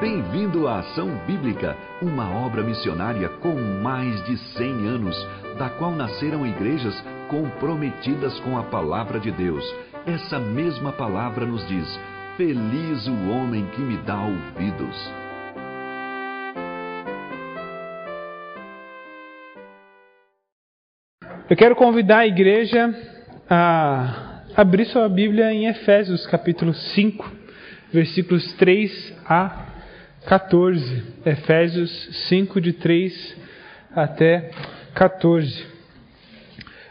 Bem-vindo à Ação Bíblica, uma obra missionária com mais de 100 anos, da qual nasceram igrejas comprometidas com a palavra de Deus. Essa mesma palavra nos diz: Feliz o homem que me dá ouvidos. Eu quero convidar a igreja a abrir sua Bíblia em Efésios, capítulo 5, versículos 3 a 14. Efésios 5, de 3 até 14.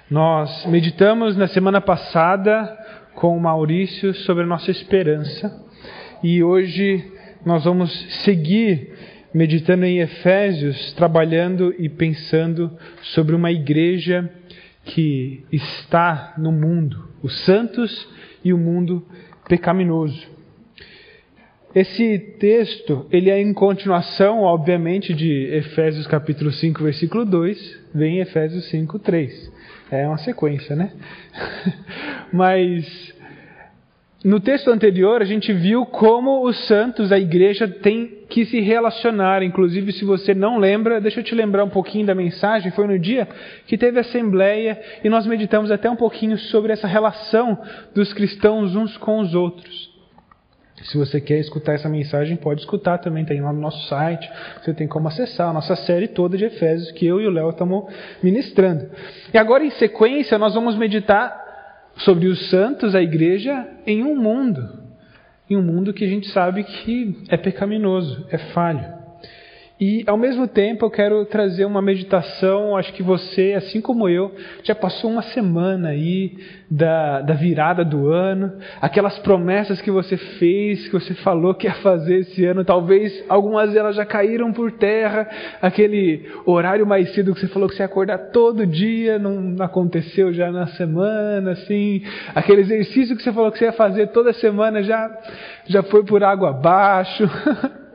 Nós meditamos na semana passada com o Maurício sobre a nossa esperança e hoje nós vamos seguir meditando em Efésios, trabalhando e pensando sobre uma igreja que está no mundo, os santos e o mundo pecaminoso. Esse texto, ele é em continuação, obviamente, de Efésios capítulo 5, versículo 2, vem Efésios 5, 3. É uma sequência, né? Mas no texto anterior a gente viu como os santos, a igreja, tem que se relacionar. Inclusive, se você não lembra, deixa eu te lembrar um pouquinho da mensagem. Foi no dia que teve assembleia e nós meditamos até um pouquinho sobre essa relação dos cristãos uns com os outros. Se você quer escutar essa mensagem, pode escutar também, tem lá no nosso site. Você tem como acessar a nossa série toda de Efésios que eu e o Léo estamos ministrando. E agora, em sequência, nós vamos meditar sobre os santos, a igreja, em um mundo. Em um mundo que a gente sabe que é pecaminoso, é falho. E ao mesmo tempo eu quero trazer uma meditação, acho que você, assim como eu, já passou uma semana aí da, da virada do ano, aquelas promessas que você fez, que você falou que ia fazer esse ano, talvez algumas delas já caíram por terra, aquele horário mais cedo que você falou que você ia acordar todo dia, não aconteceu já na semana, assim, aquele exercício que você falou que você ia fazer toda semana já, já foi por água abaixo.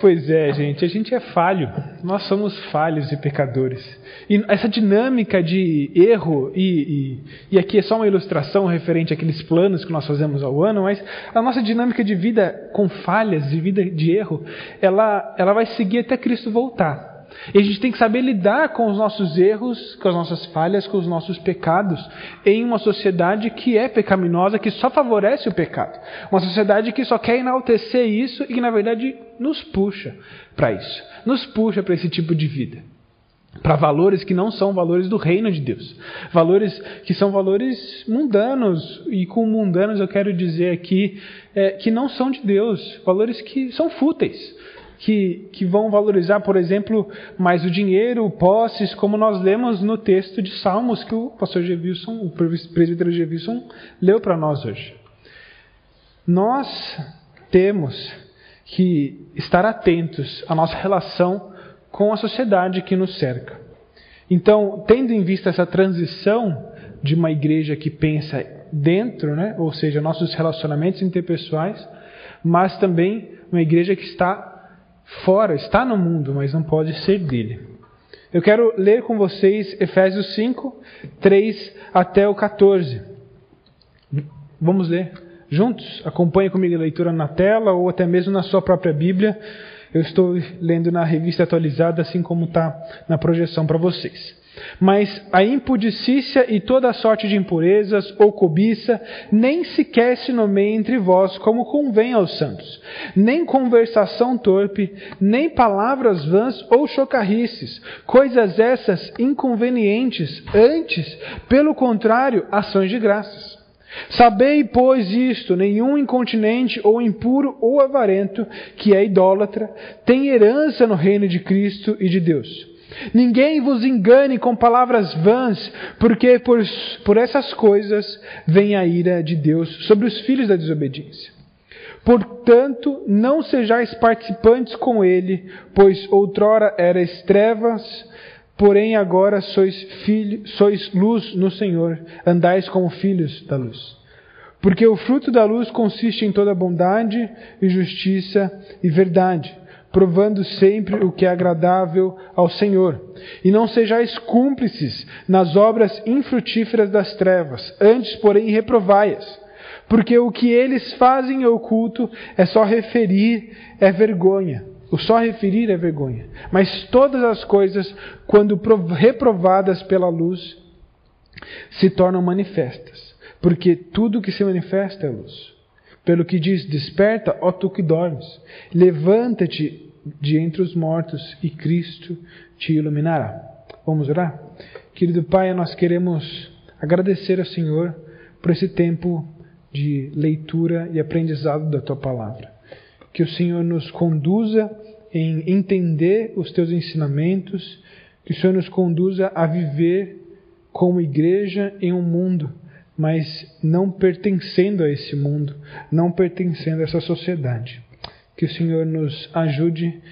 Pois é, gente, a gente é falho. Nós somos falhos e pecadores. E essa dinâmica de erro, e, e, e, aqui é só uma ilustração referente àqueles planos que nós fazemos ao ano, mas a nossa dinâmica de vida com falhas, de vida de erro, ela, ela vai seguir até Cristo voltar. E a gente tem que saber lidar com os nossos erros, com as nossas falhas, com os nossos pecados, em uma sociedade que é pecaminosa, que só favorece o pecado. Uma sociedade que só quer enaltecer isso e que, na verdade, nos puxa para isso. Nos puxa para esse tipo de vida. Para valores que não são valores do reino de Deus. Valores que são valores mundanos. E com mundanos eu quero dizer aqui é, que não são de Deus. Valores que são fúteis que, que vão valorizar, por exemplo, mais o dinheiro, posses, como nós lemos no texto de Salmos que o pastor Gevilson, o presbítero Gevilson, leu para nós hoje. Nós temos que estar atentos à nossa relação com a sociedade que nos cerca. Então, tendo em vista essa transição de uma igreja que pensa dentro, né, ou seja, nossos relacionamentos interpessoais, mas também uma igreja que está fora, está no mundo, mas não pode ser dele. Eu quero ler com vocês Efésios 5, 3 até o 14. Vamos ler juntos? Acompanhe comigo a leitura na tela ou até mesmo na sua própria Bíblia. Eu estou lendo na revista atualizada, assim como está na projeção para vocês. Mas a impudicícia e toda sorte de impurezas ou cobiça nem sequer se nomeia entre vós como convém aos santos, nem conversação torpe, nem palavras vãs ou chocarrices, coisas essas inconvenientes, antes, pelo contrário, ações de graças. Sabei, pois, isto: nenhum incontinente ou impuro ou avarento, que é idólatra, tem herança no reino de Cristo e de Deus. Ninguém vos engane com palavras vãs, porque por, por essas coisas vem a ira de Deus sobre os filhos da desobediência. Portanto, não sejais participantes com ele, pois outrora erais trevas, porém agora sois, filho, sois luz no Senhor, andais como filhos da luz. Porque o fruto da luz consiste em toda bondade e justiça e verdade provando sempre o que é agradável ao Senhor. E não sejais cúmplices nas obras infrutíferas das trevas, antes, porém, reprovai-as. Porque o que eles fazem em oculto é só referir, é vergonha. O só referir é vergonha. Mas todas as coisas, quando reprovadas pela luz, se tornam manifestas. Porque tudo que se manifesta é luz. Pelo que diz: Desperta, ó tu que dormes, levanta-te de entre os mortos e Cristo te iluminará. Vamos orar? Querido Pai, nós queremos agradecer ao Senhor por esse tempo de leitura e aprendizado da tua palavra. Que o Senhor nos conduza em entender os teus ensinamentos, que o Senhor nos conduza a viver como igreja em um mundo, mas não pertencendo a esse mundo, não pertencendo a essa sociedade. Que o Senhor nos ajude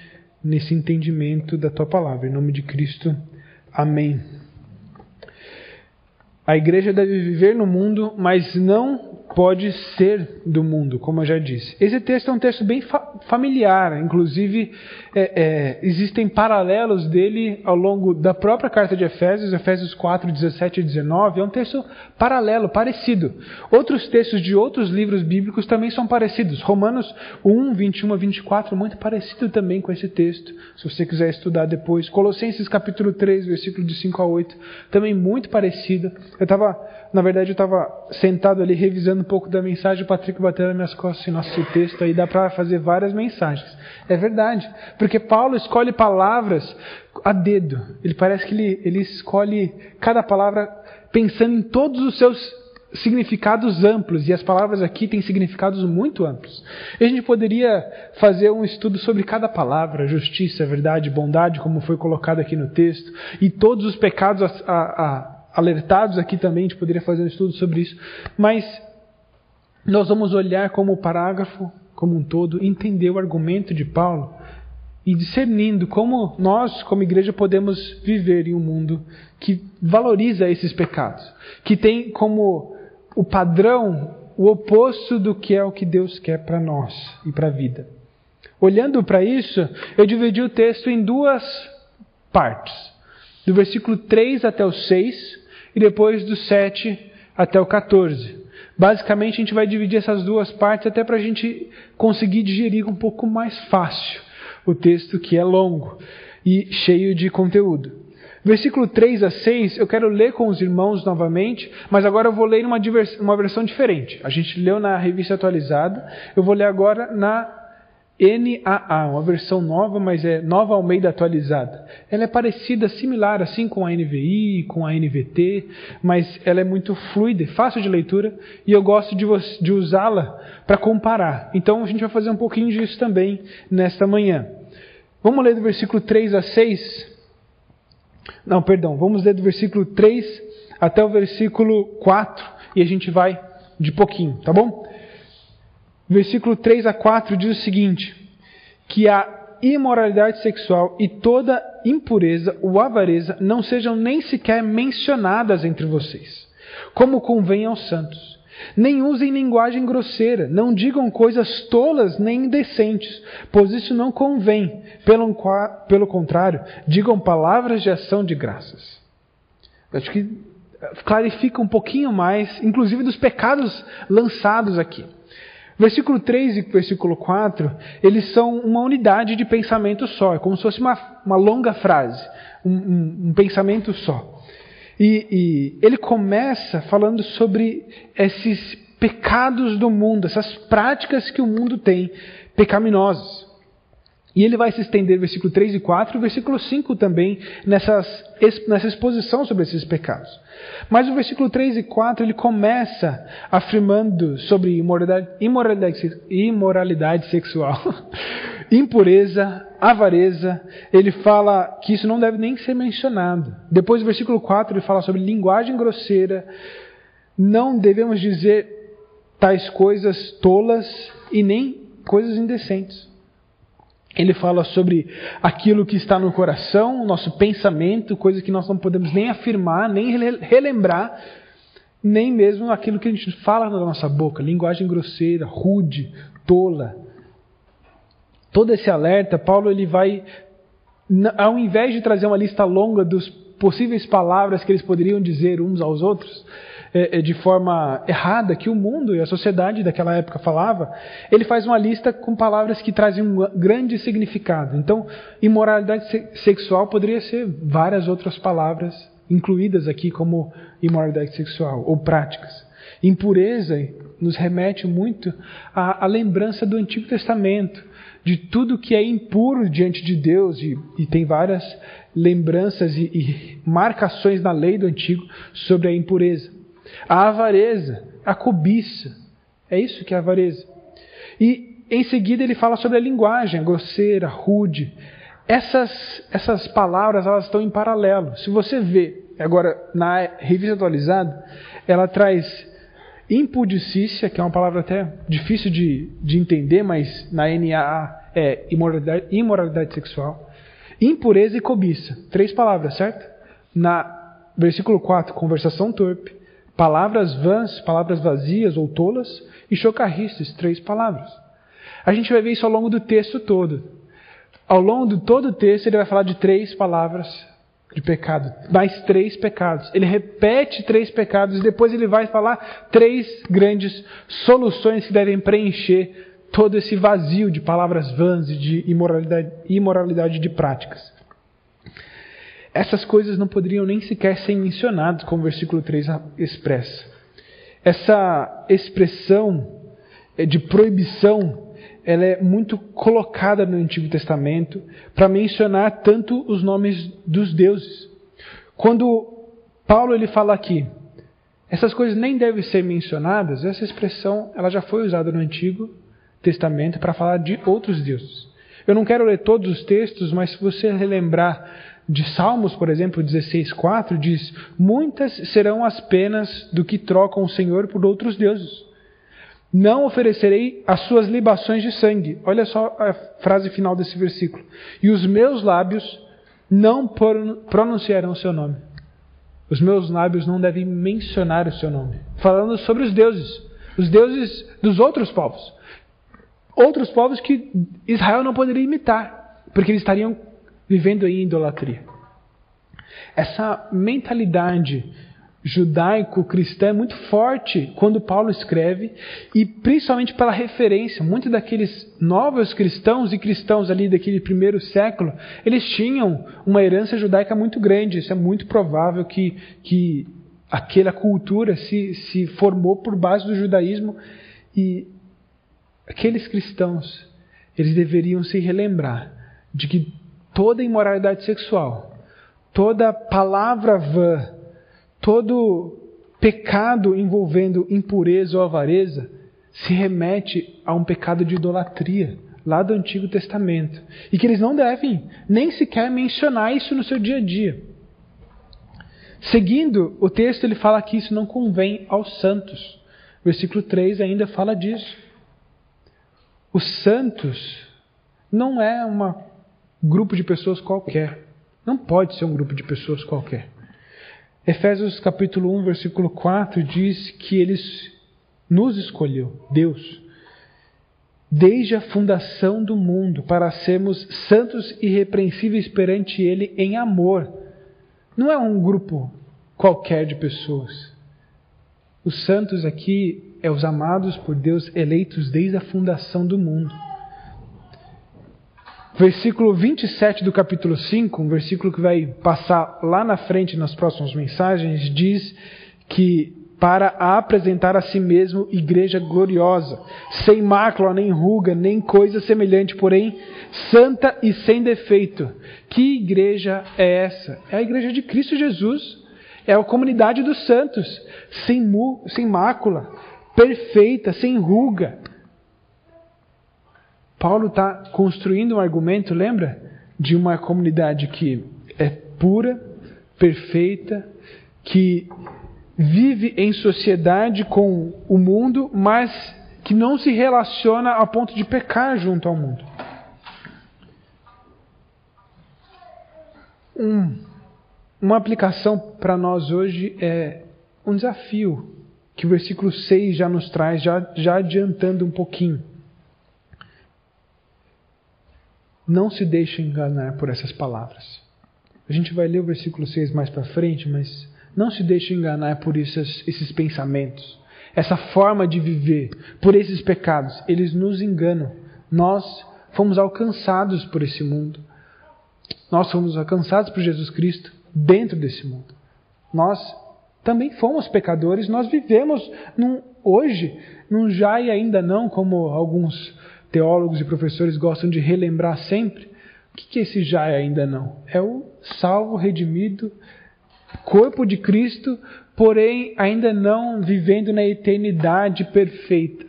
nesse entendimento da tua palavra. Em nome de Cristo. Amém. A igreja deve viver no mundo, mas não pode ser do mundo, como eu já disse. Esse texto é um texto bem fa familiar, inclusive é, é, existem paralelos dele ao longo da própria carta de Efésios, Efésios 4, 17 e 19. É um texto paralelo, parecido. Outros textos de outros livros bíblicos também são parecidos. Romanos 1, 21 a 24, muito parecido também com esse texto, se você quiser estudar depois. Colossenses capítulo 3, versículo de 5 a 8, também muito parecido. Eu estava, na verdade, eu estava sentado ali revisando um pouco da mensagem, o Patrick bateu nas minhas costas assim, esse texto aí dá para fazer várias mensagens. É verdade, porque Paulo escolhe palavras a dedo. Ele parece que ele, ele escolhe cada palavra pensando em todos os seus significados amplos, e as palavras aqui têm significados muito amplos. E a gente poderia fazer um estudo sobre cada palavra, justiça, verdade, bondade, como foi colocado aqui no texto, e todos os pecados a, a, alertados aqui também, a gente poderia fazer um estudo sobre isso, mas nós vamos olhar como o parágrafo como um todo, entender o argumento de Paulo e discernindo como nós, como igreja, podemos viver em um mundo que valoriza esses pecados, que tem como o padrão o oposto do que é o que Deus quer para nós e para a vida. Olhando para isso, eu dividi o texto em duas partes, do versículo 3 até o 6 e depois do 7 até o 14. Basicamente, a gente vai dividir essas duas partes até para a gente conseguir digerir um pouco mais fácil o texto que é longo e cheio de conteúdo. Versículo 3 a 6, eu quero ler com os irmãos novamente, mas agora eu vou ler uma, uma versão diferente. A gente leu na revista atualizada, eu vou ler agora na NAA, uma versão nova, mas é Nova Almeida atualizada. Ela é parecida, similar assim com a NVI, com a NVT, mas ela é muito fluida, fácil de leitura e eu gosto de, de usá-la para comparar. Então a gente vai fazer um pouquinho disso também nesta manhã. Vamos ler do versículo 3 a 6. Não, perdão, vamos ler do versículo 3 até o versículo 4 e a gente vai de pouquinho, tá bom? Versículo 3 a 4 diz o seguinte: que a imoralidade sexual e toda impureza ou avareza não sejam nem sequer mencionadas entre vocês, como convém aos santos. Nem usem linguagem grosseira, não digam coisas tolas nem indecentes, pois isso não convém. Pelo, pelo contrário, digam palavras de ação de graças. Acho que clarifica um pouquinho mais, inclusive dos pecados lançados aqui. Versículo 3 e versículo 4, eles são uma unidade de pensamento só, é como se fosse uma, uma longa frase, um, um, um pensamento só. E, e ele começa falando sobre esses pecados do mundo, essas práticas que o mundo tem, pecaminosas. E ele vai se estender versículo 3 e 4 e versículo 5 também nessas, nessa exposição sobre esses pecados. Mas o versículo 3 e 4 ele começa afirmando sobre imoralidade, imoralidade, imoralidade sexual, impureza, avareza. Ele fala que isso não deve nem ser mencionado. Depois, do versículo 4, ele fala sobre linguagem grosseira. Não devemos dizer tais coisas tolas e nem coisas indecentes. Ele fala sobre aquilo que está no coração, o nosso pensamento, coisa que nós não podemos nem afirmar, nem relembrar, nem mesmo aquilo que a gente fala na nossa boca, linguagem grosseira, rude, tola. Todo esse alerta, Paulo ele vai, ao invés de trazer uma lista longa dos possíveis palavras que eles poderiam dizer uns aos outros, é, é, de forma errada que o mundo e a sociedade daquela época falava, ele faz uma lista com palavras que trazem um grande significado. Então, imoralidade sexual poderia ser várias outras palavras incluídas aqui como imoralidade sexual ou práticas. Impureza nos remete muito à, à lembrança do Antigo Testamento, de tudo que é impuro diante de Deus, e, e tem várias lembranças e, e marcações na lei do Antigo sobre a impureza. A avareza, a cobiça, é isso que é a avareza. E em seguida ele fala sobre a linguagem, grosseira, rude. Essas, essas palavras elas estão em paralelo. Se você vê, agora na revista atualizada, ela traz impudicícia, que é uma palavra até difícil de, de entender, mas na NAA é imoralidade, imoralidade sexual. Impureza e cobiça. Três palavras, certo? Na versículo 4, conversação torpe. Palavras vãs, palavras vazias ou tolas. E chocarristas, três palavras. A gente vai ver isso ao longo do texto todo. Ao longo de todo o texto, ele vai falar de três palavras de pecado, mais três pecados. Ele repete três pecados e depois ele vai falar três grandes soluções que devem preencher todo esse vazio de palavras vãs e de imoralidade, imoralidade de práticas. Essas coisas não poderiam nem sequer ser mencionadas, como o versículo 3 expressa. Essa expressão é, de proibição ela é muito colocada no Antigo Testamento para mencionar tanto os nomes dos deuses. Quando Paulo ele fala aqui, essas coisas nem devem ser mencionadas, essa expressão ela já foi usada no Antigo Testamento para falar de outros deuses. Eu não quero ler todos os textos, mas se você relembrar de Salmos, por exemplo, 16:4 diz: "Muitas serão as penas do que trocam o Senhor por outros deuses. Não oferecerei as suas libações de sangue." Olha só a frase final desse versículo. "E os meus lábios não pronunciarão o seu nome." Os meus lábios não devem mencionar o seu nome. Falando sobre os deuses, os deuses dos outros povos outros povos que Israel não poderia imitar, porque eles estariam vivendo em idolatria. Essa mentalidade judaico-cristã é muito forte quando Paulo escreve, e principalmente pela referência. Muitos daqueles novos cristãos e cristãos ali daquele primeiro século, eles tinham uma herança judaica muito grande. Isso é muito provável que, que aquela cultura se, se formou por base do judaísmo. E aqueles cristãos, eles deveriam se relembrar de que toda imoralidade sexual, toda palavra vã, todo pecado envolvendo impureza ou avareza se remete a um pecado de idolatria lá do Antigo Testamento e que eles não devem nem sequer mencionar isso no seu dia a dia. Seguindo o texto, ele fala que isso não convém aos santos. Versículo 3 ainda fala disso. Os santos não é um grupo de pessoas qualquer. Não pode ser um grupo de pessoas qualquer. Efésios capítulo 1, versículo 4 diz que eles nos escolheu, Deus, desde a fundação do mundo, para sermos santos e irrepreensíveis perante Ele em amor. Não é um grupo qualquer de pessoas. Os santos aqui é os amados por Deus, eleitos desde a fundação do mundo. Versículo 27 do capítulo 5, um versículo que vai passar lá na frente nas próximas mensagens, diz que para apresentar a si mesmo igreja gloriosa, sem mácula, nem ruga, nem coisa semelhante, porém santa e sem defeito. Que igreja é essa? É a igreja de Cristo Jesus. É a comunidade dos santos, sem, mu, sem mácula, perfeita, sem ruga. Paulo está construindo um argumento, lembra? De uma comunidade que é pura, perfeita, que vive em sociedade com o mundo, mas que não se relaciona a ponto de pecar junto ao mundo. Um, uma aplicação para nós hoje é um desafio que o versículo 6 já nos traz, já, já adiantando um pouquinho. Não se deixe enganar por essas palavras. A gente vai ler o versículo 6 mais para frente, mas Não se deixe enganar por esses, esses pensamentos, essa forma de viver, por esses pecados. Eles nos enganam. Nós fomos alcançados por esse mundo. Nós fomos alcançados por Jesus Cristo dentro desse mundo. Nós também fomos pecadores, nós vivemos num, hoje num já e ainda não, como alguns teólogos e professores gostam de relembrar sempre. O que é esse já e ainda não? É o salvo, redimido, corpo de Cristo, porém ainda não vivendo na eternidade perfeita.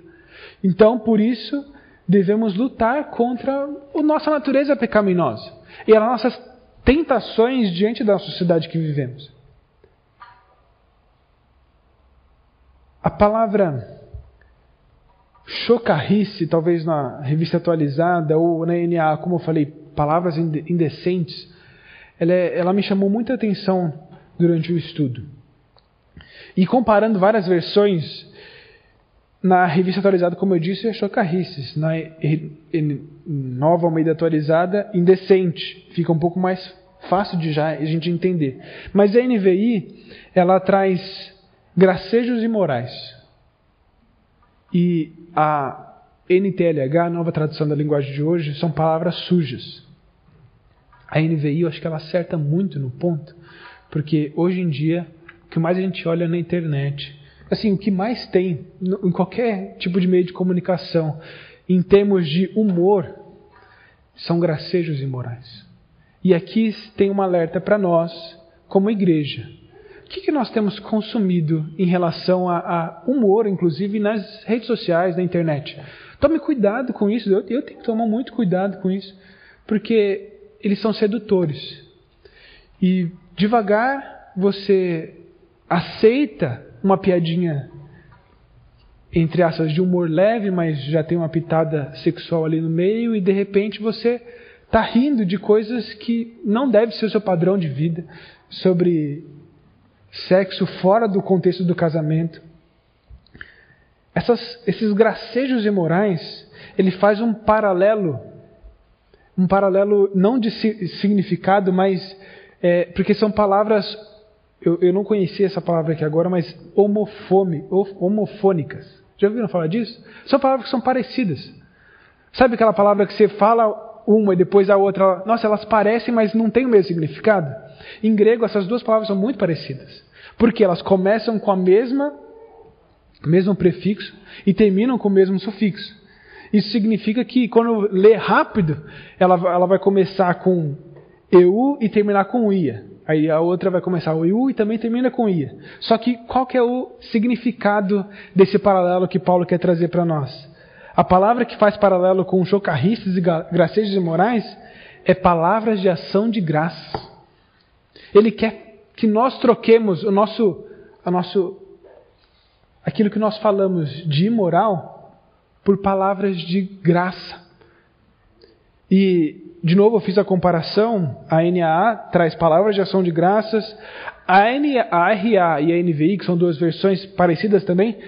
Então, por isso, devemos lutar contra a nossa natureza pecaminosa e as nossas tentações diante da sociedade que vivemos. A palavra chocarrice, talvez na revista atualizada ou na NA, como eu falei, palavras indecentes, ela, é, ela me chamou muita atenção durante o estudo. E comparando várias versões, na revista atualizada, como eu disse, é chocarrices. Na nova Almeida atualizada, indecente. Fica um pouco mais fácil de já a gente entender. Mas a NVI, ela traz gracejos imorais. E a NTLH, a nova tradução da linguagem de hoje, são palavras sujas. A NVI, eu acho que ela acerta muito no ponto, porque hoje em dia, o que mais a gente olha na internet, assim, o que mais tem em qualquer tipo de meio de comunicação, em termos de humor, são gracejos imorais. E aqui tem um alerta para nós, como igreja. O que, que nós temos consumido em relação a, a, humor, inclusive nas redes sociais, na internet? Tome cuidado com isso, eu, eu tenho que tomar muito cuidado com isso, porque eles são sedutores. E devagar você aceita uma piadinha entre aspas de humor leve, mas já tem uma pitada sexual ali no meio e de repente você está rindo de coisas que não deve ser o seu padrão de vida, sobre sexo fora do contexto do casamento. Essas, esses gracejos imorais, ele faz um paralelo, um paralelo não de significado, mas é, porque são palavras, eu, eu não conhecia essa palavra aqui agora, mas homofome, homofônicas. Já ouviram falar disso? São palavras que são parecidas. Sabe aquela palavra que você fala uma e depois a outra, nossa, elas parecem, mas não têm o mesmo significado? Em grego, essas duas palavras são muito parecidas, porque elas começam com a mesma mesmo prefixo e terminam com o mesmo sufixo. Isso significa que quando lê rápido, ela, ela vai começar com eu e terminar com ia. Aí a outra vai começar o eu e também termina com ia. Só que qual que é o significado desse paralelo que Paulo quer trazer para nós? A palavra que faz paralelo com chocarristas e gracejos imorais é palavras de ação de graça. Ele quer que nós troquemos o nosso, a nosso, aquilo que nós falamos de imoral por palavras de graça. E, de novo, eu fiz a comparação. A NAA traz palavras de ação de graças. A, RA e a NVI, que são duas versões parecidas também,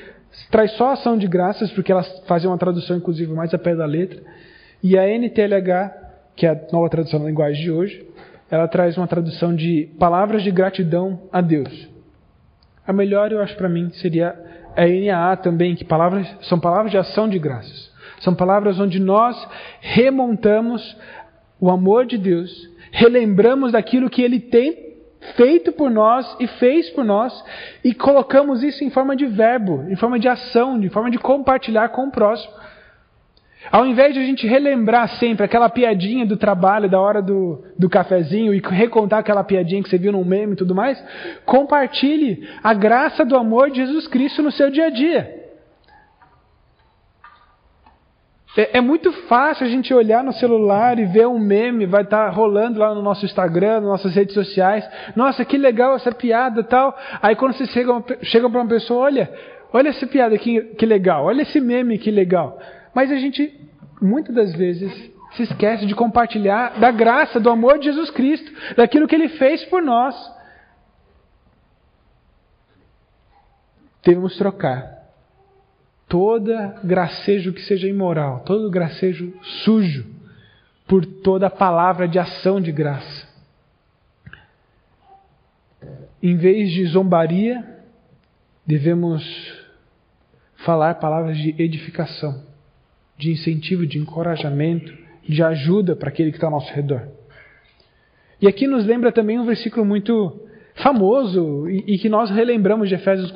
traz só ação de graças, porque elas fazem uma tradução, inclusive, mais a pé da letra. E a NTLH, que é a nova tradução da linguagem de hoje, ela traz uma tradução de palavras de gratidão a Deus. A melhor, eu acho para mim, seria a NAA também, que palavras, são palavras de ação de graças. São palavras onde nós remontamos o amor de Deus, relembramos daquilo que Ele tem feito por nós e fez por nós e colocamos isso em forma de verbo, em forma de ação, de forma de compartilhar com o próximo. Ao invés de a gente relembrar sempre aquela piadinha do trabalho, da hora do, do cafezinho, e recontar aquela piadinha que você viu num meme e tudo mais, compartilhe a graça do amor de Jesus Cristo no seu dia a dia. É, é, muito fácil a gente olhar no celular e ver um meme, vai estar tá rolando lá no nosso Instagram, nas nossas redes sociais. Nossa, que legal essa piada tal. Aí quando você chega, chega para uma pessoa, olha, olha essa piada que, que legal, olha esse meme que legal. Mas a gente, muitas das vezes, se esquece de compartilhar da graça, do amor de Jesus Cristo, daquilo que Ele fez por nós. Devemos trocar toda gracejo que seja imoral, todo gracejo sujo, por toda palavra de ação de graça. em vez de zombaria, devemos falar palavras de edificação, de incentivo, de encorajamento, de ajuda para aquele que está ao nosso redor. E aqui nos lembra também um versículo muito famoso e, e que nós relembramos de Efésios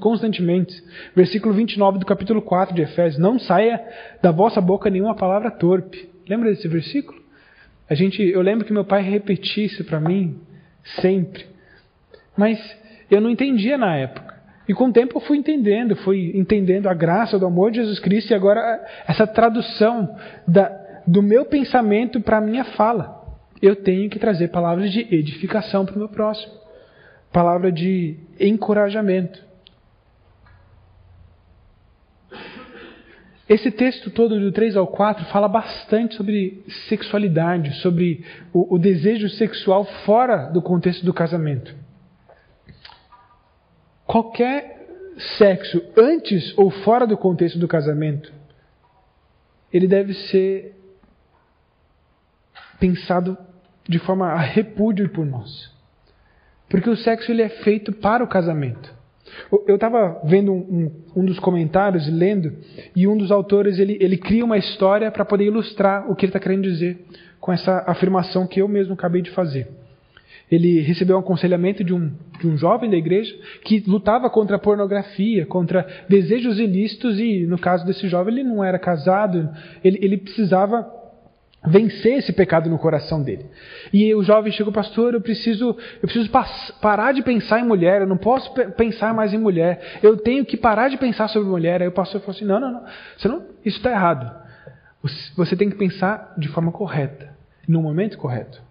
constantemente. Versículo 29 do capítulo 4 de Efésios: Não saia da vossa boca nenhuma palavra torpe. Lembra desse versículo? A gente, eu lembro que meu pai repetia isso para mim sempre. Mas eu não entendia na época. E com o tempo eu fui entendendo, fui entendendo a graça do amor de Jesus Cristo e agora essa tradução da, do meu pensamento para a minha fala. Eu tenho que trazer palavras de edificação para o meu próximo, palavra de encorajamento. Esse texto todo, do 3 ao 4, fala bastante sobre sexualidade, sobre o, o desejo sexual fora do contexto do casamento. Qualquer sexo antes ou fora do contexto do casamento, ele deve ser pensado de forma a repúdio por nós. Porque o sexo ele é feito para o casamento. Eu estava vendo um, um, um, dos comentários, lendo, e um dos autores ele, ele cria uma história para poder ilustrar o que ele está querendo dizer com essa afirmação que eu mesmo acabei de fazer. Ele recebeu um aconselhamento de um, de um jovem da igreja que lutava contra a pornografia, contra desejos ilícitos, e no caso desse jovem ele não era casado, ele, ele precisava vencer esse pecado no coração dele. E o jovem chegou, pastor, eu preciso, eu preciso parar de pensar em mulher, eu não posso pensar mais em mulher, eu tenho que parar de pensar sobre mulher. Aí o pastor falou assim: não, não, não, não isso está errado. Você tem que pensar de forma correta, no momento correto.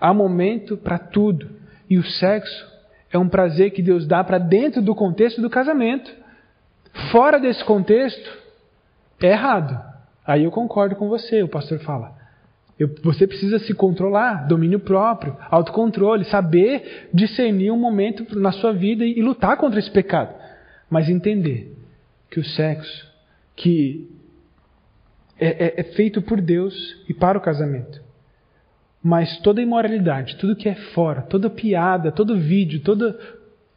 Há momento para tudo. E o sexo é um prazer que Deus dá para dentro do contexto do casamento. Fora desse contexto, é errado. Aí eu concordo com você, o pastor fala. Eu, você precisa se controlar, domínio próprio, autocontrole, saber discernir um momento na sua vida e, e lutar contra esse pecado. Mas entender que o sexo, que é, é, é feito por Deus e para o casamento. Mas toda imoralidade, tudo que é fora, toda piada, todo vídeo, todo,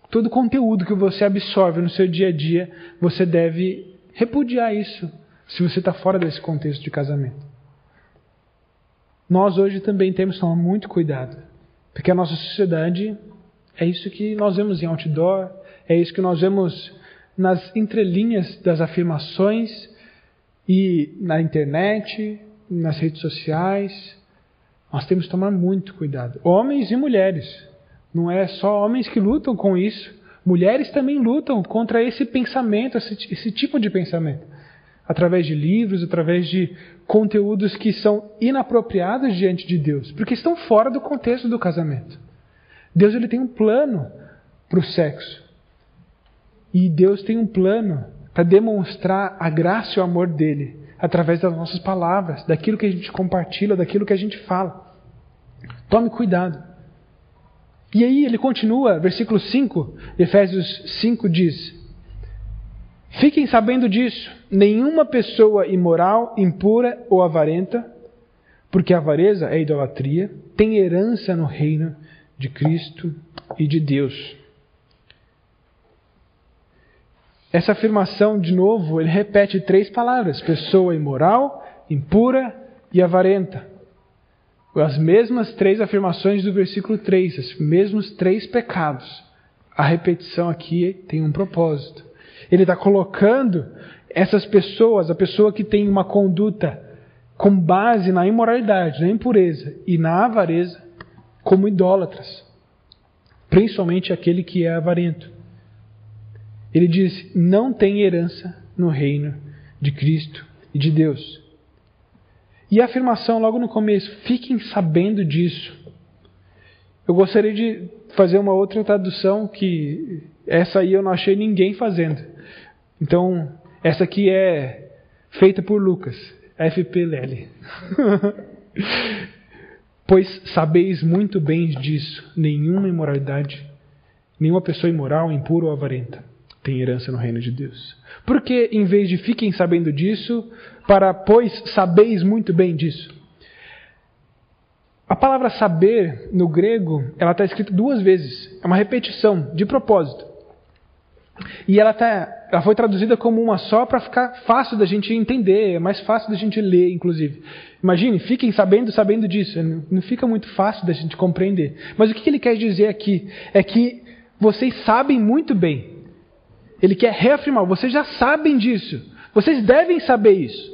todo conteúdo que você absorve no seu dia a dia, você deve repudiar isso se você está fora desse contexto de casamento nós hoje também temos que tomar muito cuidado, porque a nossa sociedade é isso que nós vemos em outdoor, é isso que nós vemos nas entrelinhas das afirmações e na internet, nas redes sociais. Nós temos que tomar muito cuidado. Homens e mulheres. Não é só homens que lutam com isso. Mulheres também lutam contra esse pensamento, esse, esse tipo de pensamento através de livros, através de conteúdos que são inapropriados diante de Deus, porque estão fora do contexto do casamento. Deus ele tem um plano para o sexo. E Deus tem um plano para demonstrar a graça e o amor dele através das nossas palavras, daquilo que a gente compartilha, daquilo que a gente fala. Tome cuidado. E aí ele continua, versículo 5, Efésios 5 diz: Fiquem sabendo disso: nenhuma pessoa imoral, impura ou avarenta, porque a avareza é idolatria, tem herança no reino de Cristo e de Deus. Essa afirmação, de novo, ele repete três palavras: pessoa imoral, impura e avarenta. As mesmas três afirmações do versículo 3, os mesmos três pecados. A repetição aqui tem um propósito. Ele está colocando essas pessoas, a pessoa que tem uma conduta com base na imoralidade, na impureza e na avareza, como idólatras, principalmente aquele que é avarento. Ele diz: não tem herança no reino de Cristo e de Deus. E a afirmação logo no começo: fiquem sabendo disso. Eu gostaria de fazer uma outra tradução que essa aí eu não achei ninguém fazendo. Então, essa aqui é feita por Lucas, FPLL. pois sabeis muito bem disso, nenhuma imoralidade, nenhuma pessoa imoral, impura ou avarenta tem herança no reino de Deus. Porque em vez de fiquem sabendo disso, para pois sabeis muito bem disso. A palavra saber, no grego, ela está escrita duas vezes. É uma repetição, de propósito. E ela, tá, ela foi traduzida como uma só para ficar fácil da gente entender, é mais fácil da gente ler, inclusive. Imagine, fiquem sabendo, sabendo disso. Não fica muito fácil da gente compreender. Mas o que ele quer dizer aqui é que vocês sabem muito bem. Ele quer reafirmar, vocês já sabem disso. Vocês devem saber isso.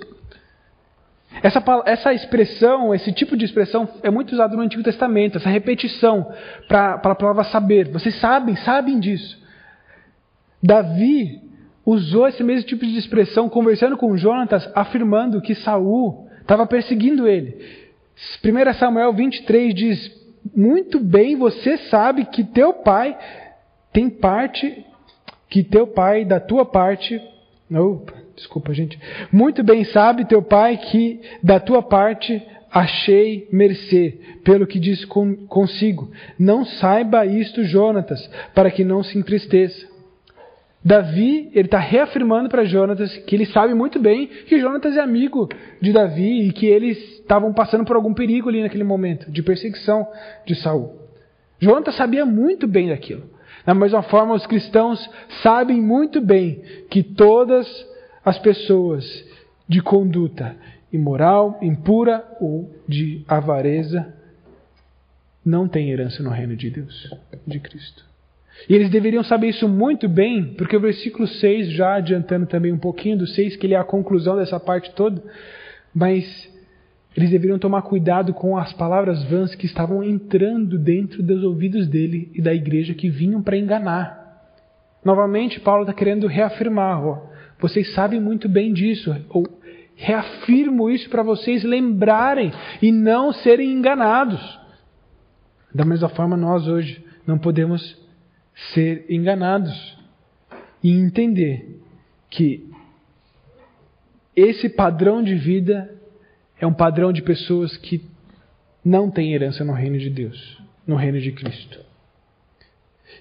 Essa, essa expressão, esse tipo de expressão é muito usado no Antigo Testamento, essa repetição para a palavra saber. Vocês sabem, sabem disso. Davi usou esse mesmo tipo de expressão conversando com Jonatas, afirmando que Saul estava perseguindo ele. 1 Samuel 23 diz: Muito bem, você sabe que teu pai tem parte, que teu pai, da tua parte. Opa, desculpa, gente. Muito bem sabe teu pai que da tua parte achei mercê, pelo que disse consigo. Não saiba isto, Jonatas, para que não se entristeça. Davi, ele está reafirmando para Jonatas que ele sabe muito bem que Jonatas é amigo de Davi e que eles estavam passando por algum perigo ali naquele momento de perseguição de Saul. Jonatas sabia muito bem daquilo. Da mesma forma, os cristãos sabem muito bem que todas as pessoas de conduta imoral, impura ou de avareza não têm herança no reino de Deus, de Cristo. E eles deveriam saber isso muito bem, porque o versículo 6, já adiantando também um pouquinho do 6, que ele é a conclusão dessa parte toda, mas eles deveriam tomar cuidado com as palavras vãs que estavam entrando dentro dos ouvidos dele e da igreja que vinham para enganar. Novamente, Paulo está querendo reafirmar: ó, vocês sabem muito bem disso, ou reafirmo isso para vocês lembrarem e não serem enganados. Da mesma forma, nós hoje não podemos ser enganados e entender que esse padrão de vida é um padrão de pessoas que não têm herança no reino de Deus, no reino de Cristo.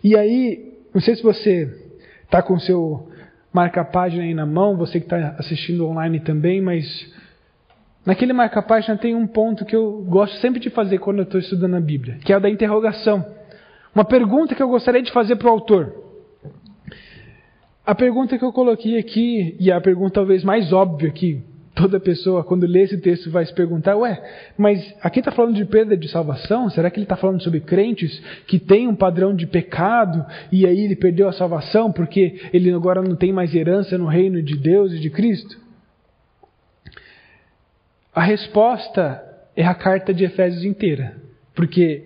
E aí, não sei se você está com seu marca-página aí na mão, você que está assistindo online também, mas naquele marca-página tem um ponto que eu gosto sempre de fazer quando eu estou estudando a Bíblia, que é o da interrogação. Uma pergunta que eu gostaria de fazer para o autor. A pergunta que eu coloquei aqui, e a pergunta talvez mais óbvia que toda pessoa, quando lê esse texto, vai se perguntar: ué, mas aqui está falando de perda de salvação? Será que ele está falando sobre crentes que têm um padrão de pecado e aí ele perdeu a salvação porque ele agora não tem mais herança no reino de Deus e de Cristo? A resposta é a carta de Efésios inteira, porque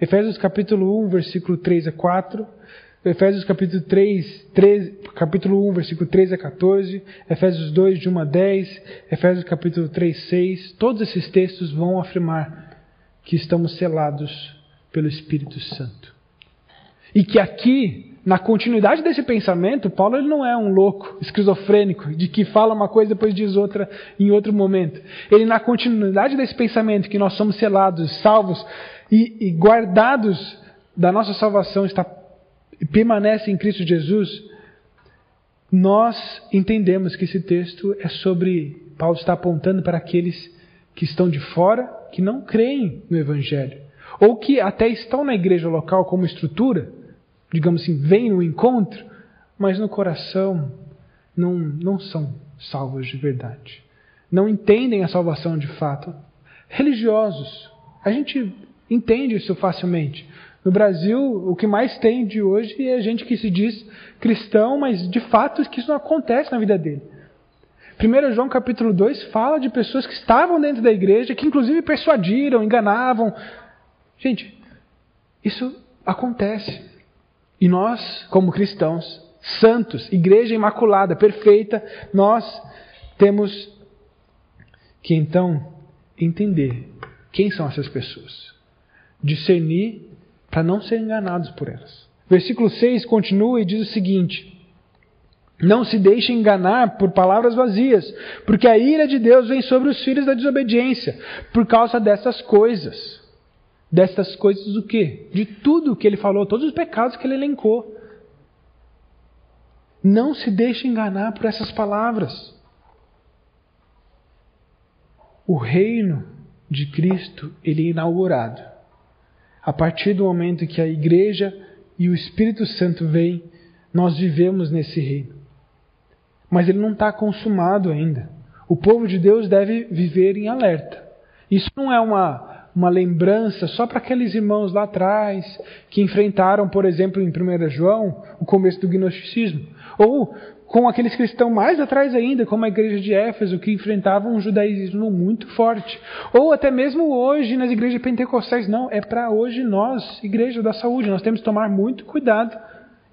Efésios capítulo 1, versículo 3 a 4. Efésios capítulo 3, 3, capítulo 1, versículo 3 a 14, Efésios 2, de 1 a 10, Efésios capítulo 3, 6, todos esses textos vão afirmar que estamos selados pelo Espírito Santo. E que aqui, na continuidade desse pensamento, Paulo ele não é um louco, esquizofrênico, de que fala uma coisa depois diz outra em outro momento. Ele, na continuidade desse pensamento, que nós somos selados, salvos e, e guardados da nossa salvação está, permanece em Cristo Jesus, nós entendemos que esse texto é sobre, Paulo está apontando para aqueles que estão de fora, que não creem no Evangelho, ou que até estão na igreja local como estrutura, digamos assim, vêm no encontro, mas no coração não, não são salvos de verdade. Não entendem a salvação de fato. Religiosos. A gente entende isso facilmente. No Brasil, o que mais tem de hoje é gente que se diz cristão, mas de fato que isso não acontece na vida dele. 1 João capítulo 2 fala de pessoas que estavam dentro da igreja, que inclusive persuadiram, enganavam. Gente, isso acontece. E nós, como cristãos, santos, igreja imaculada, perfeita, nós temos que então entender quem são essas pessoas discernir para não ser enganados por elas. Versículo 6 continua e diz o seguinte: Não se deixe enganar por palavras vazias, porque a ira de Deus vem sobre os filhos da desobediência, por causa dessas coisas. Dessas coisas o quê? De tudo que ele falou, todos os pecados que ele elencou. Não se deixe enganar por essas palavras. O reino de Cristo, ele é inaugurado. A partir do momento que a igreja e o Espírito Santo vêm, nós vivemos nesse reino. Mas ele não está consumado ainda. O povo de Deus deve viver em alerta. Isso não é uma, uma lembrança só para aqueles irmãos lá atrás que enfrentaram, por exemplo, em 1 João, o começo do gnosticismo. Ou com aqueles cristãos mais atrás ainda, como a igreja de Éfeso, que enfrentavam um judaísmo muito forte. Ou até mesmo hoje nas igrejas pentecostais. Não, é para hoje nós, igreja da saúde. Nós temos que tomar muito cuidado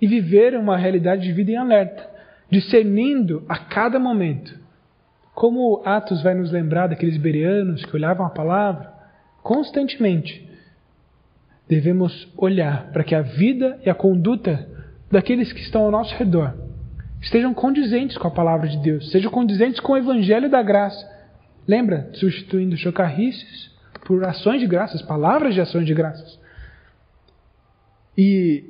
e viver uma realidade de vida em alerta, discernindo a cada momento. Como Atos vai nos lembrar daqueles bereanos que olhavam a palavra, constantemente devemos olhar para que a vida e a conduta daqueles que estão ao nosso redor estejam condizentes com a palavra de Deus, sejam condizentes com o evangelho da graça. Lembra? Substituindo chocarrices por ações de graças, palavras de ações de graças. E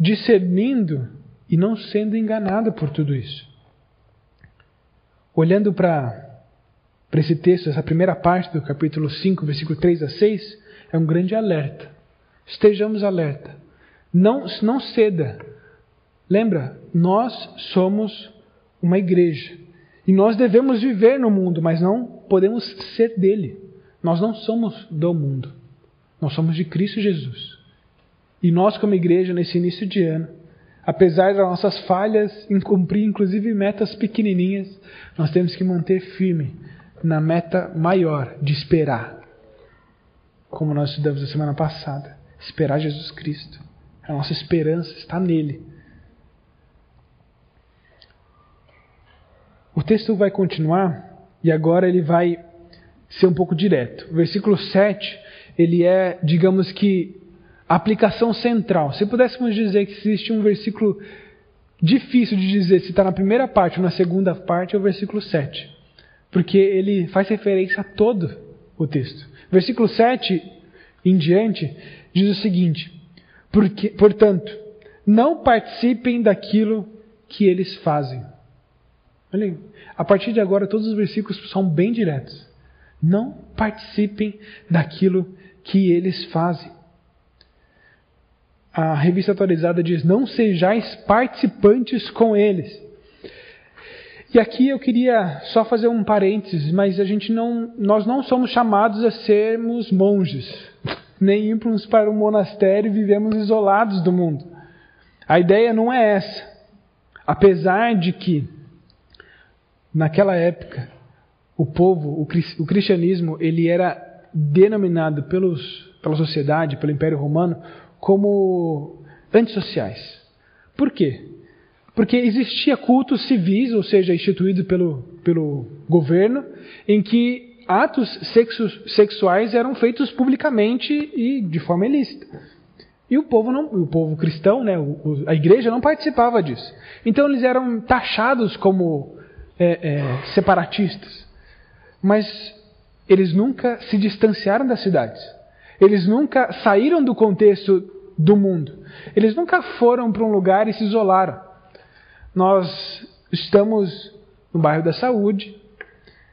discernindo e não sendo enganado por tudo isso. Olhando para esse texto, essa primeira parte do capítulo 5, versículo 3 a 6, é um grande alerta. Estejamos alerta. Não, não ceda Lembra? Nós somos uma igreja. E nós devemos viver no mundo, mas não podemos ser dele. Nós não somos do mundo. Nós somos de Cristo Jesus. E nós, como igreja, nesse início de ano, apesar das nossas falhas em cumprir inclusive metas pequenininhas, nós temos que manter firme na meta maior de esperar. Como nós estudamos a semana passada, esperar Jesus Cristo. A nossa esperança está nele. O texto vai continuar e agora ele vai ser um pouco direto. O versículo 7, ele é, digamos que, a aplicação central. Se pudéssemos dizer que existe um versículo difícil de dizer se está na primeira parte ou na segunda parte, é o versículo 7. Porque ele faz referência a todo o texto. Versículo 7 em diante diz o seguinte: porque, portanto, não participem daquilo que eles fazem Olhem, a partir de agora todos os versículos são bem diretos. Não participem daquilo que eles fazem. A revista atualizada diz: Não sejais participantes com eles. E aqui eu queria só fazer um parênteses, mas a gente não, nós não somos chamados a sermos monges, nem irmos para um monastério e vivemos isolados do mundo. A ideia não é essa. Apesar de que naquela época, o povo, o cristianismo, ele era denominado pelos, pela sociedade, pelo Império Romano, como antissociais. Por quê? Porque existia cultos civis, ou seja, instituído pelo, pelo governo, em que atos sexu, sexuais eram feitos publicamente e de forma ilícita. E o povo, não, o povo cristão, né, a igreja não participava disso. Então eles eram taxados como é, é, separatistas, mas eles nunca se distanciaram das cidades. Eles nunca saíram do contexto do mundo. Eles nunca foram para um lugar e se isolaram. Nós estamos no bairro da Saúde,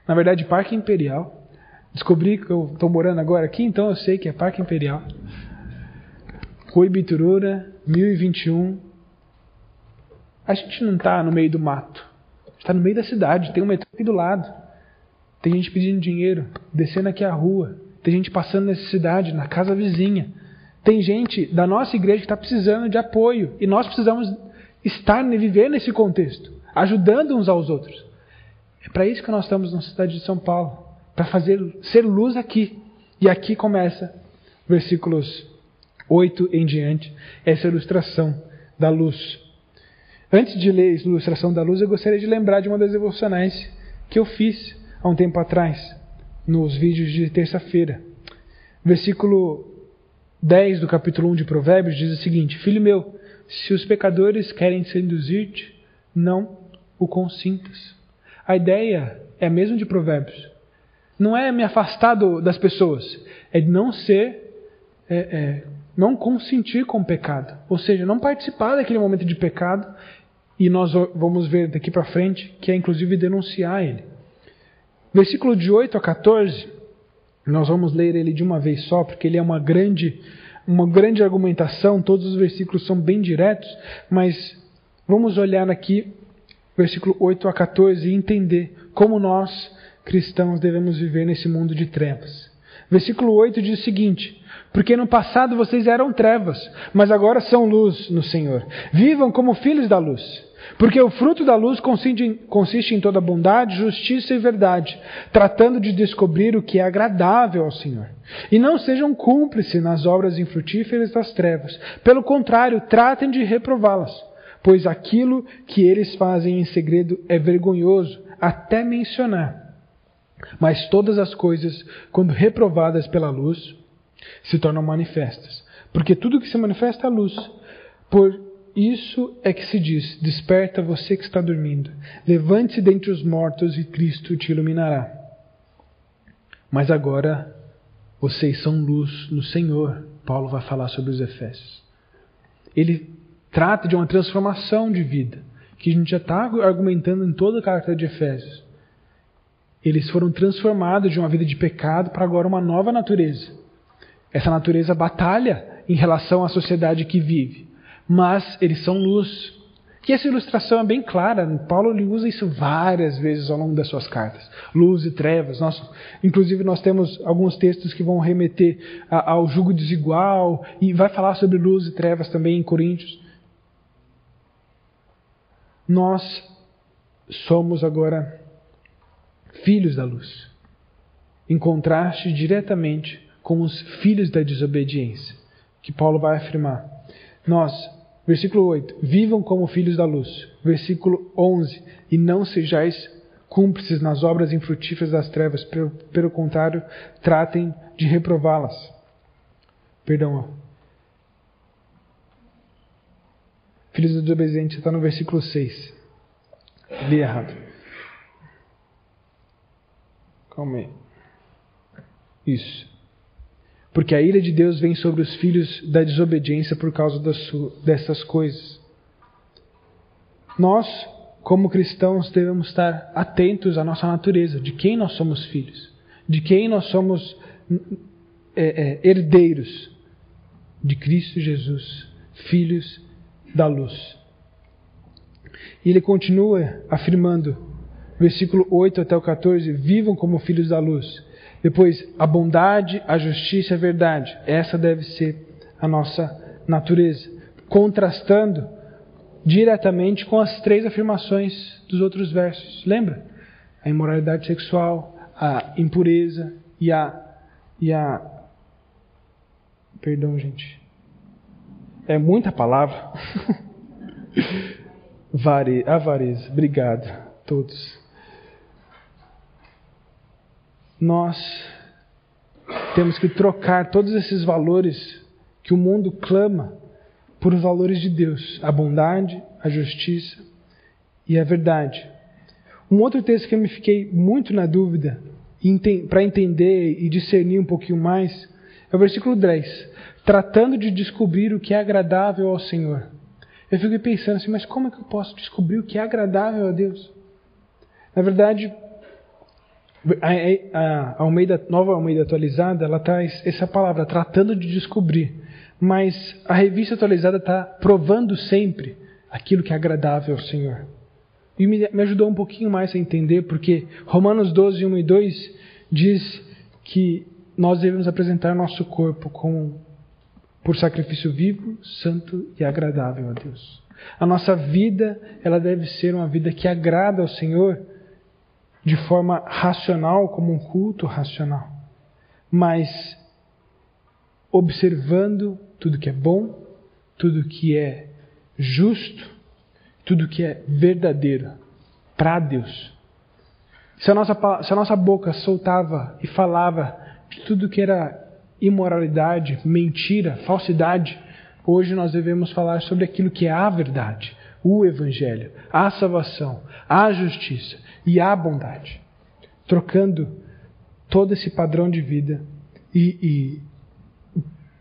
na verdade, Parque Imperial. Descobri que eu estou morando agora aqui, então eu sei que é Parque Imperial. Rui Biturura, 1021. A gente não está no meio do mato está no meio da cidade, tem um metrô aqui do lado. Tem gente pedindo dinheiro, descendo aqui a rua. Tem gente passando necessidade na casa vizinha. Tem gente da nossa igreja que está precisando de apoio. E nós precisamos estar e viver nesse contexto, ajudando uns aos outros. É para isso que nós estamos na cidade de São Paulo para fazer ser luz aqui. E aqui começa, versículos 8 em diante, essa ilustração da luz. Antes de ler a ilustração da luz, eu gostaria de lembrar de uma das devocionais que eu fiz há um tempo atrás, nos vídeos de terça-feira. Versículo 10 do capítulo 1 de Provérbios diz o seguinte: Filho meu, se os pecadores querem seduzir-te, não o consintas. A ideia é a mesma de Provérbios. Não é me afastar do, das pessoas, é não ser, é, é, não consentir com o pecado. Ou seja, não participar daquele momento de pecado e nós vamos ver daqui para frente que é inclusive denunciar ele. Versículo de 8 a 14 Nós vamos ler ele de uma vez só, porque ele é uma grande, uma grande argumentação, todos os versículos são bem diretos, mas vamos olhar aqui, versículo 8 a 14, e entender como nós, cristãos, devemos viver nesse mundo de trevas. Versículo 8 diz o seguinte: Porque no passado vocês eram trevas, mas agora são luz no Senhor. Vivam como filhos da luz. Porque o fruto da luz consiste em, toda bondade, justiça e verdade, tratando de descobrir o que é agradável ao Senhor. E não sejam cúmplices nas obras infrutíferas das trevas. Pelo contrário, tratem de reprová-las, pois aquilo que eles fazem em segredo é vergonhoso, até mencionar. Mas todas as coisas, quando reprovadas pela luz, se tornam manifestas. Porque tudo que se manifesta é luz. Por isso é que se diz: Desperta você que está dormindo, levante-se dentre os mortos e Cristo te iluminará. Mas agora vocês são luz no Senhor. Paulo vai falar sobre os Efésios. Ele trata de uma transformação de vida, que a gente já está argumentando em toda a carta de Efésios. Eles foram transformados de uma vida de pecado para agora uma nova natureza. Essa natureza batalha em relação à sociedade que vive mas eles são luz. E essa ilustração é bem clara. Paulo ele usa isso várias vezes ao longo das suas cartas. Luz e trevas. Nós, inclusive, nós temos alguns textos que vão remeter a, ao jugo desigual e vai falar sobre luz e trevas também em Coríntios. Nós somos agora filhos da luz, em contraste diretamente com os filhos da desobediência, que Paulo vai afirmar. Nós, versículo 8, vivam como filhos da luz. Versículo 11, e não sejais cúmplices nas obras infrutíferas das trevas, pelo, pelo contrário, tratem de reprová-las. Perdão. Filhos da desobediência está no versículo 6. Li errado. Calma aí. Isso porque a ira de Deus vem sobre os filhos da desobediência por causa dessas coisas. Nós, como cristãos, devemos estar atentos à nossa natureza, de quem nós somos filhos, de quem nós somos é, é, herdeiros de Cristo Jesus, filhos da luz. E ele continua afirmando, versículo 8 até o 14: Vivam como filhos da luz depois, a bondade, a justiça a verdade. Essa deve ser a nossa natureza. Contrastando diretamente com as três afirmações dos outros versos. Lembra? A imoralidade sexual, a impureza e a. E a perdão, gente. É muita palavra. Vare, avareza. Obrigado, todos nós temos que trocar todos esses valores que o mundo clama por valores de Deus, a bondade, a justiça e a verdade. Um outro texto que eu me fiquei muito na dúvida para entender e discernir um pouquinho mais é o versículo 10, tratando de descobrir o que é agradável ao Senhor. Eu fiquei pensando assim, mas como é que eu posso descobrir o que é agradável a Deus? Na verdade, a, a Almeida, nova Almeida atualizada, ela traz essa palavra, tratando de descobrir. Mas a revista atualizada está provando sempre aquilo que é agradável ao Senhor. E me, me ajudou um pouquinho mais a entender, porque Romanos 12, 1 e 2 diz que nós devemos apresentar nosso corpo como por sacrifício vivo, santo e agradável a Deus. A nossa vida, ela deve ser uma vida que agrada ao Senhor, de forma racional, como um culto racional, mas observando tudo que é bom, tudo que é justo, tudo que é verdadeiro para Deus. Se a, nossa, se a nossa boca soltava e falava de tudo que era imoralidade, mentira, falsidade, hoje nós devemos falar sobre aquilo que é a verdade, o Evangelho, a salvação, a justiça e a bondade, trocando todo esse padrão de vida e, e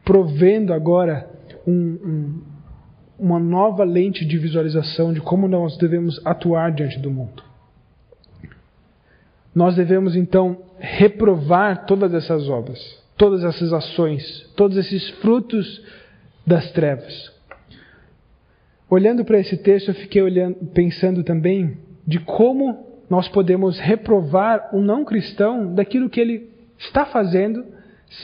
provendo agora um, um, uma nova lente de visualização de como nós devemos atuar diante do mundo. Nós devemos então reprovar todas essas obras, todas essas ações, todos esses frutos das trevas. Olhando para esse texto, eu fiquei olhando, pensando também de como nós podemos reprovar um não cristão daquilo que ele está fazendo,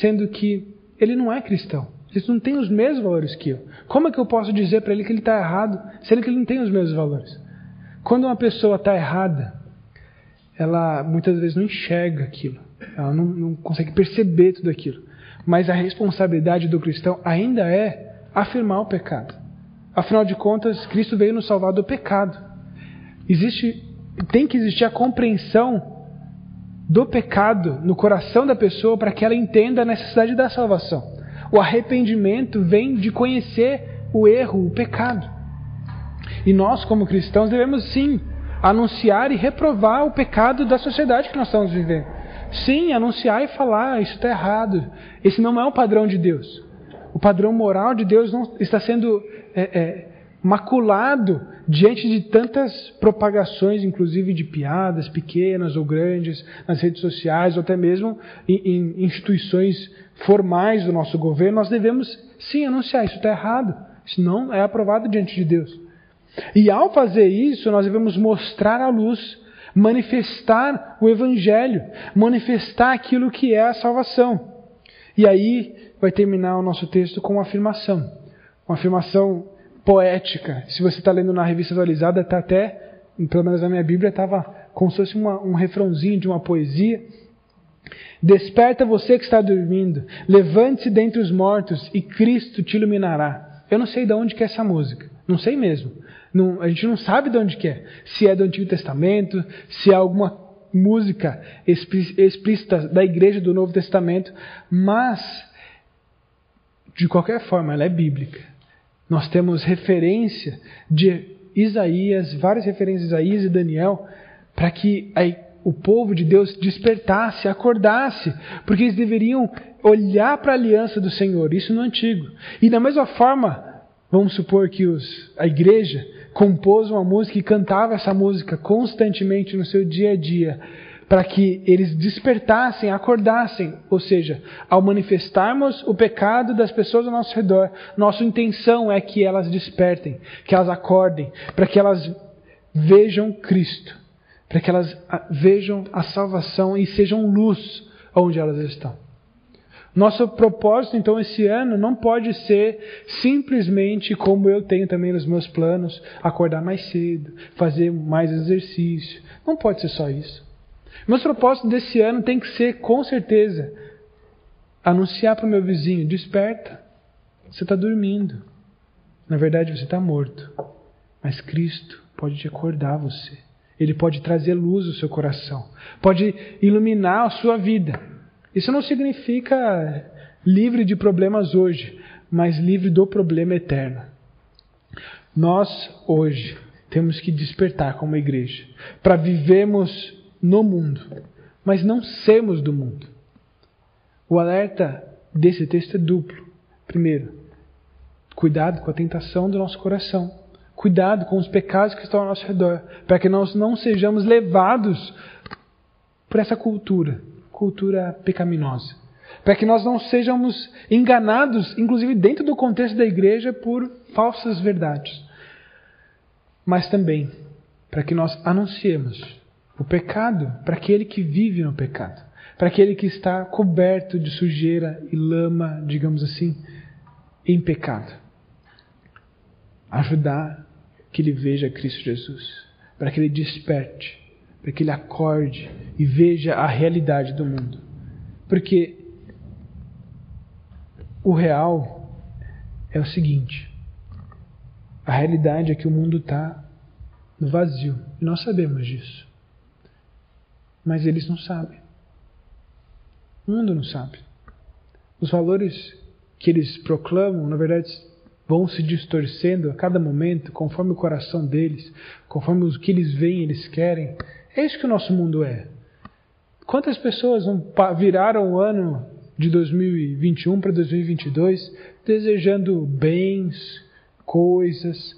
sendo que ele não é cristão. Ele não tem os mesmos valores que eu. Como é que eu posso dizer para ele que ele está errado, sendo que ele não tem os mesmos valores? Quando uma pessoa está errada, ela muitas vezes não enxerga aquilo, ela não, não consegue perceber tudo aquilo. Mas a responsabilidade do cristão ainda é afirmar o pecado. Afinal de contas, Cristo veio nos salvar do pecado. Existe, tem que existir a compreensão do pecado no coração da pessoa para que ela entenda a necessidade da salvação. O arrependimento vem de conhecer o erro, o pecado. E nós, como cristãos, devemos sim anunciar e reprovar o pecado da sociedade que nós estamos vivendo. Sim, anunciar e falar, ah, isso está errado. Esse não é o padrão de Deus. O padrão moral de Deus não está sendo é, é, maculado diante de tantas propagações, inclusive de piadas pequenas ou grandes nas redes sociais, ou até mesmo em, em instituições formais do nosso governo. Nós devemos sim anunciar: isso está errado. Isso não é aprovado diante de Deus. E ao fazer isso, nós devemos mostrar a luz, manifestar o Evangelho, manifestar aquilo que é a salvação. E aí vai terminar o nosso texto com uma afirmação. Uma afirmação poética. Se você está lendo na revista atualizada, está até, pelo menos na minha Bíblia, estava como se fosse uma, um refrãozinho de uma poesia. Desperta você que está dormindo, levante-se dentre os mortos e Cristo te iluminará. Eu não sei de onde que é essa música, não sei mesmo. Não, a gente não sabe de onde que é. Se é do Antigo Testamento, se é alguma música explícita da igreja do Novo Testamento, mas de qualquer forma ela é bíblica. Nós temos referência de Isaías, várias referências a Isaías e Daniel, para que a, o povo de Deus despertasse, acordasse, porque eles deveriam olhar para a aliança do Senhor, isso no Antigo. E da mesma forma, vamos supor que os, a igreja compôs uma música e cantava essa música constantemente no seu dia a dia, para que eles despertassem, acordassem. Ou seja, ao manifestarmos o pecado das pessoas ao nosso redor, nossa intenção é que elas despertem, que elas acordem, para que elas vejam Cristo, para que elas vejam a salvação e sejam luz onde elas estão. Nosso propósito, então, esse ano não pode ser simplesmente como eu tenho também nos meus planos, acordar mais cedo, fazer mais exercício. Não pode ser só isso. Meus propósitos desse ano tem que ser, com certeza, anunciar para o meu vizinho: desperta, você está dormindo. Na verdade, você está morto. Mas Cristo pode te acordar você. Ele pode trazer luz ao seu coração, pode iluminar a sua vida. Isso não significa livre de problemas hoje, mas livre do problema eterno. Nós, hoje, temos que despertar como igreja para vivermos no mundo, mas não sermos do mundo. O alerta desse texto é duplo. Primeiro, cuidado com a tentação do nosso coração. Cuidado com os pecados que estão ao nosso redor, para que nós não sejamos levados por essa cultura cultura pecaminosa. Para que nós não sejamos enganados, inclusive dentro do contexto da igreja, por falsas verdades. Mas também para que nós anunciemos o pecado para aquele que vive no pecado, para aquele que está coberto de sujeira e lama, digamos assim, em pecado. Ajudar que ele veja Cristo Jesus, para que ele desperte para que ele acorde e veja a realidade do mundo. Porque o real é o seguinte: a realidade é que o mundo está no vazio, e nós sabemos disso. Mas eles não sabem. O mundo não sabe. Os valores que eles proclamam, na verdade, vão se distorcendo a cada momento, conforme o coração deles, conforme o que eles veem, eles querem. É isso que o nosso mundo é. Quantas pessoas viraram o ano de 2021 para 2022 desejando bens, coisas,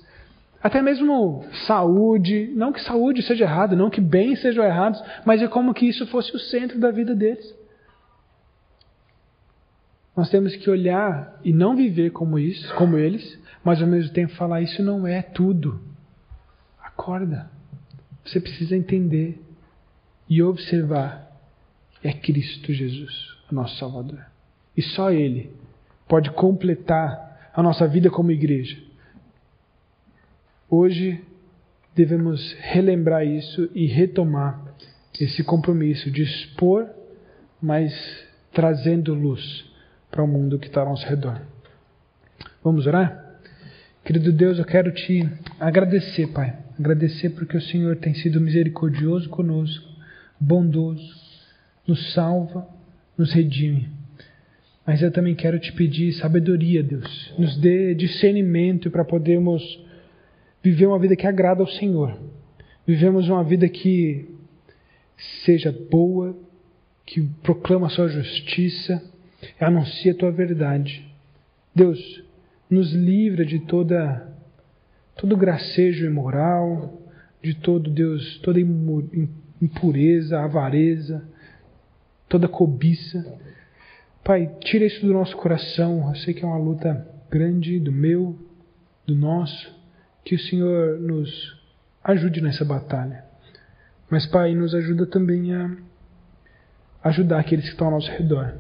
Até mesmo saúde, não que saúde seja errado, não que bens sejam errados, mas é como que isso fosse o centro da vida deles. Nós temos que olhar e não viver como isso, como eles, mas ao mesmo tempo falar isso não é tudo. Acorda. Você precisa entender e observar é Cristo Jesus, o nosso Salvador. E só ele pode completar a nossa vida como igreja. Hoje devemos relembrar isso e retomar esse compromisso de expor, mas trazendo luz para o mundo que está ao nosso redor. Vamos orar? Querido Deus, eu quero te agradecer, Pai. Agradecer porque o Senhor tem sido misericordioso conosco, bondoso, nos salva, nos redime. Mas eu também quero te pedir sabedoria, Deus. Nos dê discernimento para podermos viver uma vida que agrada ao Senhor. Vivemos uma vida que seja boa, que proclama a sua justiça, anuncia a tua verdade. Deus, nos livra de toda todo gracejo imoral, de todo Deus, toda impureza, avareza, toda cobiça. Pai, tira isso do nosso coração. Eu sei que é uma luta grande do meu, do nosso. Que o Senhor nos ajude nessa batalha. Mas, Pai, nos ajuda também a ajudar aqueles que estão ao nosso redor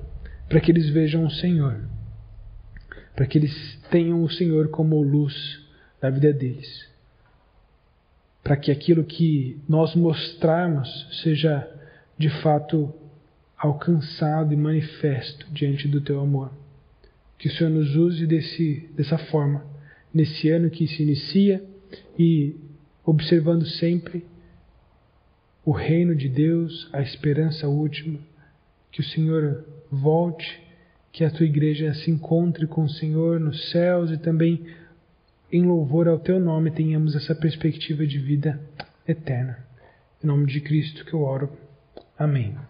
para que eles vejam o Senhor, para que eles tenham o Senhor como luz da vida deles, para que aquilo que nós mostrarmos seja de fato alcançado e manifesto diante do teu amor. Que o Senhor nos use desse, dessa forma, nesse ano que se inicia e observando sempre o reino de Deus, a esperança última, que o Senhor volte, que a tua igreja se encontre com o Senhor nos céus e também em louvor ao teu nome tenhamos essa perspectiva de vida eterna. Em nome de Cristo que eu oro. Amém.